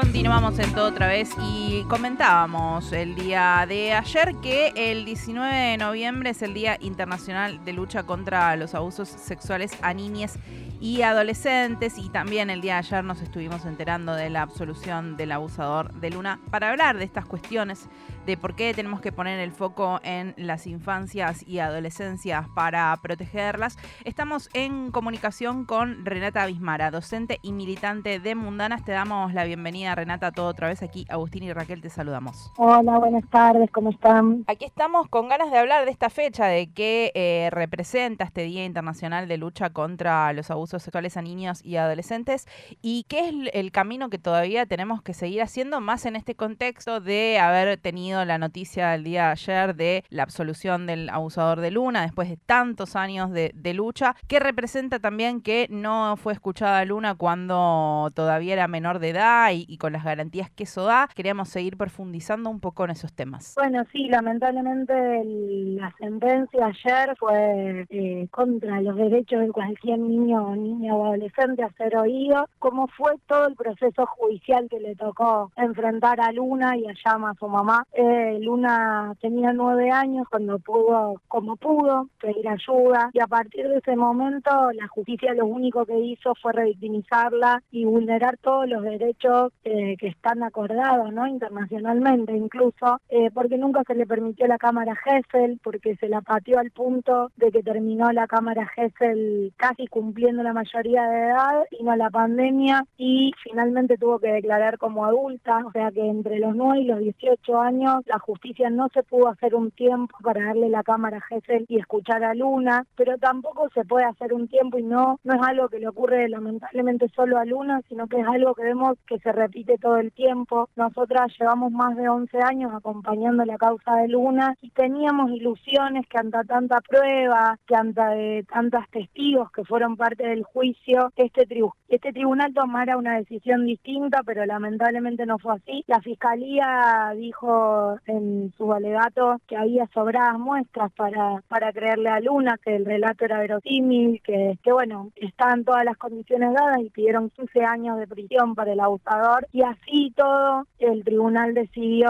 Continuamos en todo otra vez y comentábamos el día de ayer que el 19 de noviembre es el Día Internacional de Lucha contra los Abusos Sexuales a Niñas y adolescentes y también el día de ayer nos estuvimos enterando de la absolución del abusador de Luna para hablar de estas cuestiones de por qué tenemos que poner el foco en las infancias y adolescencias para protegerlas. Estamos en comunicación con Renata Bismara, docente y militante de Mundanas. Te damos la bienvenida, Renata, todo otra vez aquí. Agustín y Raquel te saludamos. Hola, buenas tardes, ¿cómo están? Aquí estamos con ganas de hablar de esta fecha, de qué eh, representa este Día Internacional de Lucha contra los Abusos sexuales a niños y adolescentes y qué es el camino que todavía tenemos que seguir haciendo más en este contexto de haber tenido la noticia del día de ayer de la absolución del abusador de Luna después de tantos años de, lucha, que representa también que no fue escuchada Luna cuando todavía era menor de edad y, con las garantías que eso da. Queríamos seguir profundizando un poco en esos temas. Bueno, sí, lamentablemente la sentencia ayer fue eh, contra los derechos de cualquier niño niña o adolescente a ser oído, cómo fue todo el proceso judicial que le tocó enfrentar a Luna y a Llama, su mamá. Eh, Luna tenía nueve años cuando pudo, como pudo, pedir ayuda. Y a partir de ese momento la justicia lo único que hizo fue revictimizarla y vulnerar todos los derechos eh, que están acordados no internacionalmente incluso, eh, porque nunca se le permitió la cámara Gesell, porque se la pateó al punto de que terminó la cámara Gesell casi cumpliendo la mayoría de edad, vino la pandemia y finalmente tuvo que declarar como adulta, o sea que entre los 9 y los 18 años la justicia no se pudo hacer un tiempo para darle la cámara a Gesell y escuchar a Luna, pero tampoco se puede hacer un tiempo y no, no es algo que le ocurre lamentablemente solo a Luna, sino que es algo que vemos que se repite todo el tiempo. Nosotras llevamos más de 11 años acompañando la causa de Luna y teníamos ilusiones que ante tanta prueba, que ante tantos testigos que fueron parte del juicio, este, este tribunal tomara una decisión distinta, pero lamentablemente no fue así. La fiscalía dijo en su alegato que había sobradas muestras para, para creerle a Luna, que el relato era verosímil, que, que bueno, estaban todas las condiciones dadas y pidieron 15 años de prisión para el abusador y así todo el tribunal decidió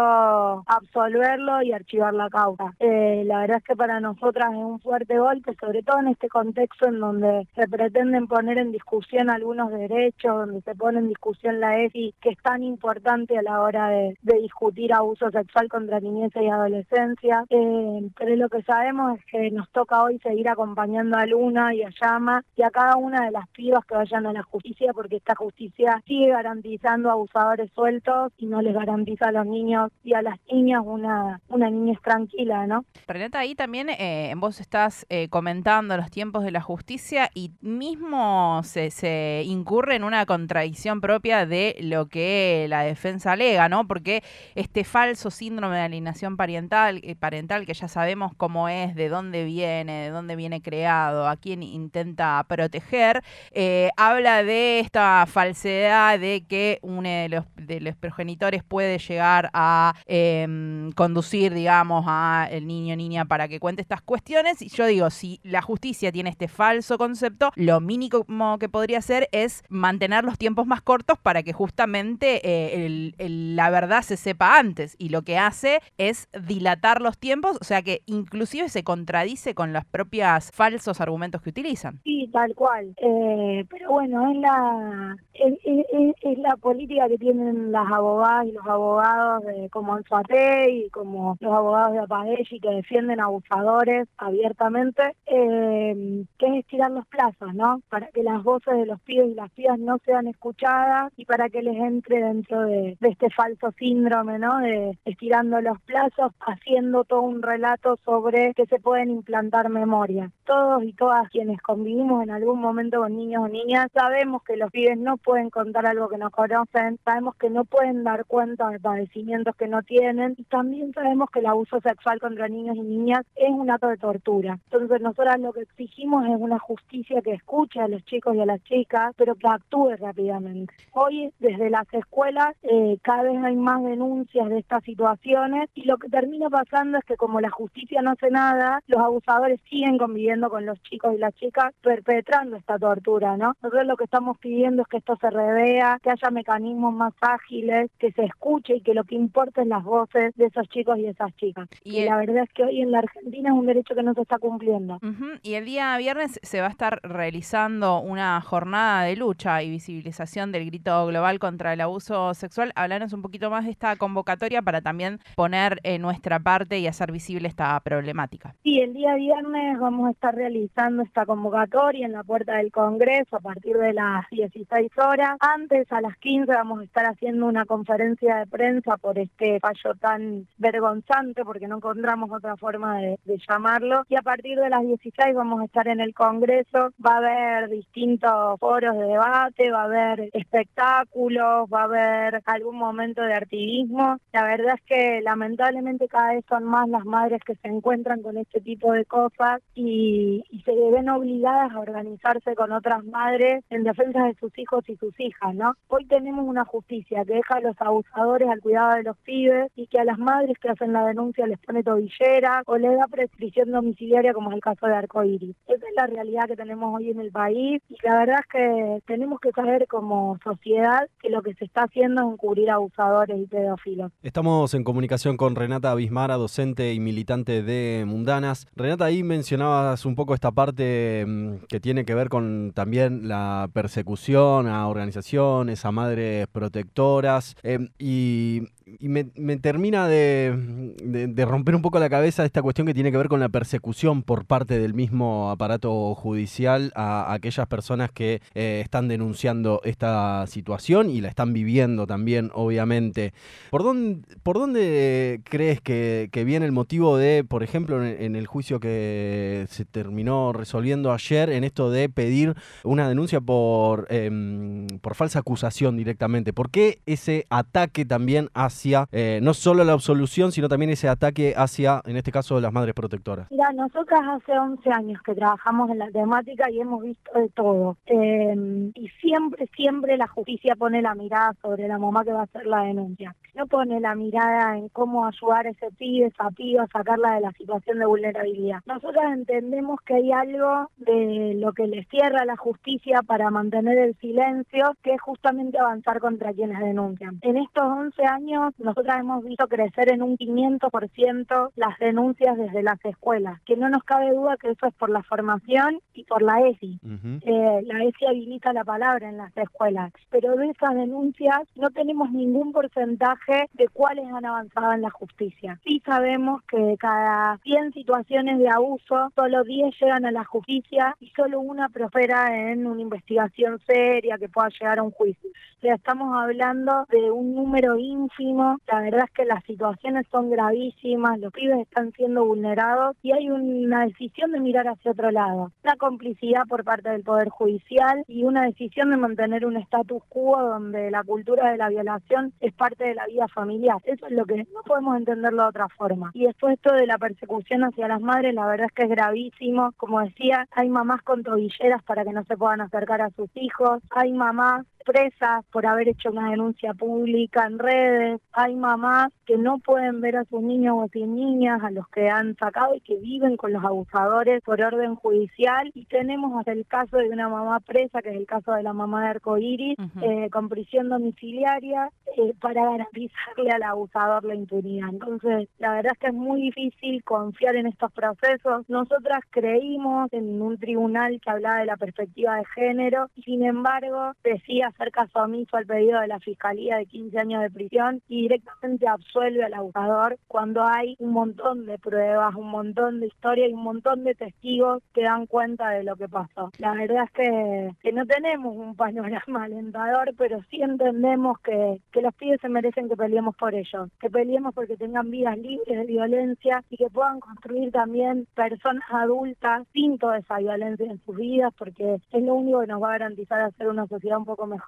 absolverlo y archivar la causa. Eh, la verdad es que para nosotras es un fuerte golpe, sobre todo en este contexto en donde se pretende poner en discusión algunos derechos, donde se pone en discusión la EFI, que es tan importante a la hora de, discutir abuso sexual contra niñez y adolescencia. Eh, pero lo que sabemos es que nos toca hoy seguir acompañando a Luna y a Llama y a cada una de las pibas que vayan a la justicia, porque esta justicia sigue garantizando abusadores sueltos y no les garantiza a los niños y a las niñas una, una niñez tranquila, ¿no? Renata, ahí también eh, vos estás eh, comentando los tiempos de la justicia y mismo se, incurre en una contradicción propia de lo que la defensa alega, ¿no? Porque este falso síndrome de alienación parental, eh, parental que ya sabemos cómo es, de dónde viene, de dónde viene creado, a quién intenta proteger, eh, habla de esta falsedad de que uno de los, de los progenitores puede llegar a em, conducir, digamos, a el niño niña para que cuente estas cuestiones. Y yo digo, si la justicia tiene este falso concepto, lo mínimo que podría hacer es mantener los tiempos más cortos para que justamente eh, la verdad se sepa antes. Y lo que hace es dilatar los tiempos, o sea que inclusive se contradice con los propios falsos argumentos que utilizan. Sí, tal cual. Eh, pero bueno, es la, es, la política que tienen las abogadas y los abogados de, como Anzuate y como los abogados de Apadeshi que defienden abusadores abiertamente, eh, que es estirar los plazos, ¿no? para que las voces de los pibes y las pibas no sean escuchadas y para que les entre dentro de, este falso síndrome, ¿no? De estirando los plazos, haciendo todo un relato sobre que se pueden implantar memorias. Todos y todas quienes convivimos en algún momento con niños o niñas sabemos que los pibes no pueden contar algo que no conocen, sabemos que no pueden dar cuenta de padecimientos que no tienen y también sabemos que el abuso sexual contra niños y niñas es un acto de tortura. Entonces nosotras lo que exigimos es una justicia que escuche a los chicos y a las chicas, pero que actúe rápidamente. Hoy, desde las escuelas, eh, cada vez hay más denuncias de estas situaciones y lo que termina pasando es que como la justicia no hace nada, los abusadores siguen conviviendo con los chicos y las chicas perpetrando esta tortura, ¿no? Nosotros lo que estamos pidiendo es que esto se revea, que haya mecanismos más ágiles, que se escuche y que lo que importa es las voces de esos chicos y esas chicas. Y, la verdad es que hoy en la Argentina es un derecho que no se está cumpliendo. Y el día viernes se va a estar realizando una jornada de lucha y visibilización del grito global contra el abuso sexual. Hablarnos un poquito más de esta convocatoria para también poner en nuestra parte y hacer visible esta problemática. Sí, el día viernes vamos a estar realizando esta convocatoria en la puerta del Congreso a partir de las 16 horas. Antes, a las 15, vamos a estar haciendo una conferencia de prensa por este fallo tan vergonzante, porque no encontramos otra forma de, llamarlo. Y a partir de las 16 vamos a estar en el Congreso. Va a haber distintos foros de debate, va a haber espectáculos, va a haber algún momento de activismo. La verdad es que lamentablemente cada vez son más las madres que se encuentran con este tipo de cosas y, se ven obligadas a organizarse con otras madres en defensa de sus hijos y sus hijas, ¿no? Hoy tenemos una justicia que deja a los abusadores al cuidado de los pibes y que a las madres que hacen la denuncia les pone tobillera o les da prescripción domiciliaria como es el caso de Arcoiris. Esa es la realidad que tenemos hoy en el país y la verdad es que tenemos que saber como sociedad que lo que se está haciendo es encubrir abusadores y pedófilos. Estamos en comunicación con Renata Bismara, docente y militante de Mundanas. Renata, ahí mencionabas un poco esta parte mm, que tiene que ver con también la persecución a organizaciones, a madres protectoras em, y y me, termina de, romper un poco la cabeza esta cuestión que tiene que ver con la persecución por parte del mismo aparato judicial a, aquellas personas que eh, están denunciando esta situación y la están viviendo también, obviamente. ¿Por dónde, por dónde crees que, viene el motivo de, por ejemplo, en, el juicio que se terminó resolviendo ayer, en esto de pedir una denuncia por, em, por falsa acusación directamente? ¿Por qué ese ataque también hace eh, no solo la absolución, sino también ese ataque hacia, en este caso, las madres protectoras? Mira, nosotras hace 11 años que trabajamos en la temática y hemos visto de todo. Em, y siempre, siempre la justicia pone la mirada sobre la mamá que va a hacer la denuncia. No pone la mirada en cómo ayudar a ese pibe, esa piba, a sacarla de la situación de vulnerabilidad. Nosotras entendemos que hay algo de lo que le cierra la justicia para mantener el silencio, que es justamente avanzar contra quienes denuncian. En estos 11 años nosotras hemos visto crecer en un 500% las denuncias desde las escuelas, que no nos cabe duda que eso es por la formación y por la ESI. Eh, la ESI habilita la palabra en las escuelas, pero de esas denuncias no tenemos ningún porcentaje de cuáles han avanzado en la justicia. Sí sabemos que cada 100 situaciones de abuso, solo 10 llegan a la justicia y solo una prospera en una investigación seria que pueda llegar a un juicio. O sea, estamos hablando de un número ínfimo la verdad es que las situaciones son gravísimas, los pibes están siendo vulnerados y hay una decisión de mirar hacia otro lado. Una complicidad por parte del Poder Judicial y una decisión de mantener un status quo donde la cultura de la violación es parte de la vida familiar. Eso es lo que no podemos entenderlo de otra forma. Y después esto de la persecución hacia las madres, la verdad es que es gravísimo. Como decía, hay mamás con tobilleras para que no se puedan acercar a sus hijos, hay mamás presas por haber hecho una denuncia pública en redes, hay mamás que no pueden ver a sus niños o sus niñas, a los que han sacado y que viven con los abusadores por orden judicial. Y tenemos el caso de una mamá presa, que es el caso de la mamá de Arcoiris, eh, con prisión domiciliaria eh, para garantizarle al abusador la impunidad. Entonces, la verdad es que es muy difícil confiar en estos procesos. Nosotras creímos en un tribunal que hablaba de la perspectiva de género, y sin embargo, decía hacer caso omiso al pedido de la Fiscalía de 15 años de prisión y directamente absuelve al abusador cuando hay un montón de pruebas, un montón de historias y un montón de testigos que dan cuenta de lo que pasó. La verdad es que, que no tenemos un panorama alentador, pero sí entendemos que, que los pibes se merecen que peleemos por ellos, que peleemos porque tengan vidas libres de violencia y que puedan construir también personas adultas sin toda esa violencia en sus vidas, porque es lo único que nos va a garantizar hacer una sociedad un poco mejor.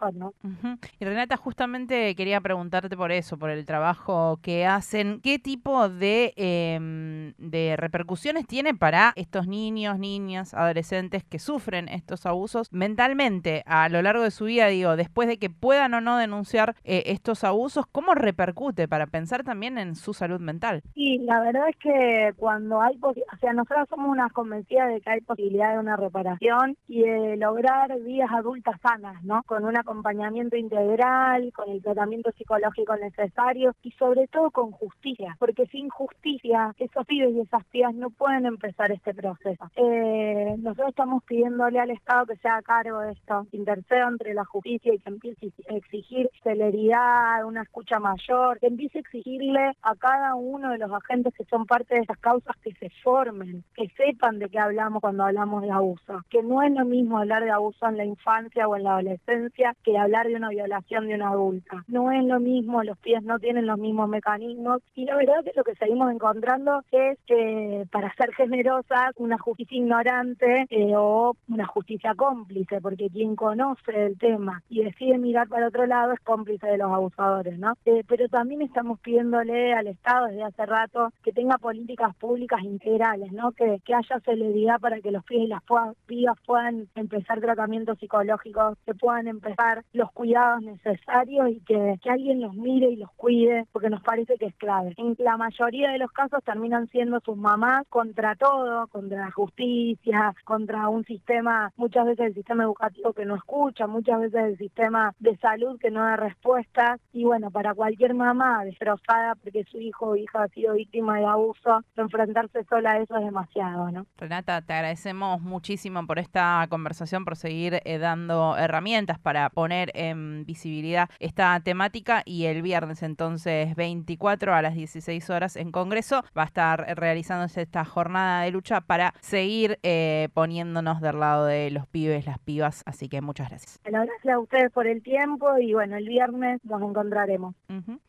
Y Renata, justamente quería preguntarte por eso, por el trabajo que hacen. ¿Qué tipo de, em, de repercusiones tiene para estos niños, niñas, adolescentes que sufren estos abusos mentalmente a lo largo de su vida? Digo, después de que puedan o no denunciar eh, estos abusos, ¿cómo repercute para pensar también en su salud mental? Sí, la verdad es que cuando hay, o sea, nosotros somos unas convencidas de que hay posibilidad de una reparación y de lograr vidas adultas sanas, ¿no? Con una acompañamiento integral, con el tratamiento psicológico necesario y sobre todo con justicia, porque sin justicia esos pibes y esas pibas no pueden empezar este proceso. Eh, nosotros estamos pidiéndole al Estado que se haga cargo de esto, interceda entre la justicia y que empiece a exigir celeridad, una escucha mayor, que empiece a exigirle a cada uno de los agentes que son parte de esas causas que se formen, que sepan de qué hablamos cuando hablamos de abuso, que no es lo mismo hablar de abuso en la infancia o en la adolescencia que hablar de una violación de una adulta. No es lo mismo, los pies no tienen los mismos mecanismos y la verdad que lo que seguimos encontrando es que para ser generosas una justicia ignorante eh, o una justicia cómplice, porque quien conoce el tema y decide mirar para otro lado es cómplice de los abusadores, ¿no? Eh, pero también estamos pidiéndole al Estado desde hace rato que tenga políticas públicas integrales, ¿no? Que, que haya celeridad para que los pibes y las pibas puedan empezar tratamientos psicológicos, que puedan empezar los cuidados necesarios y que, alguien los mire y los cuide, porque nos parece que es clave. En la mayoría de los casos terminan siendo sus mamás contra todo, contra la justicia, contra un sistema, muchas veces el sistema educativo que no escucha, muchas veces el sistema de salud que no da respuestas y bueno, para cualquier mamá destrozada porque su hijo o hija ha sido víctima de abuso, enfrentarse sola a eso es demasiado, ¿no? Renata, te agradecemos muchísimo por esta conversación, por seguir eh, dando herramientas para poner en visibilidad esta temática y el viernes entonces 24 a las 16 horas en Congreso va a estar realizándose esta jornada de lucha para seguir eh, poniéndonos del lado de los pibes, las pibas, así que muchas gracias. Bueno, gracias a ustedes por el tiempo y bueno, el viernes nos encontraremos.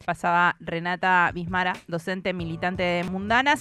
Pasaba Renata Bismara, docente militante de Mundanas.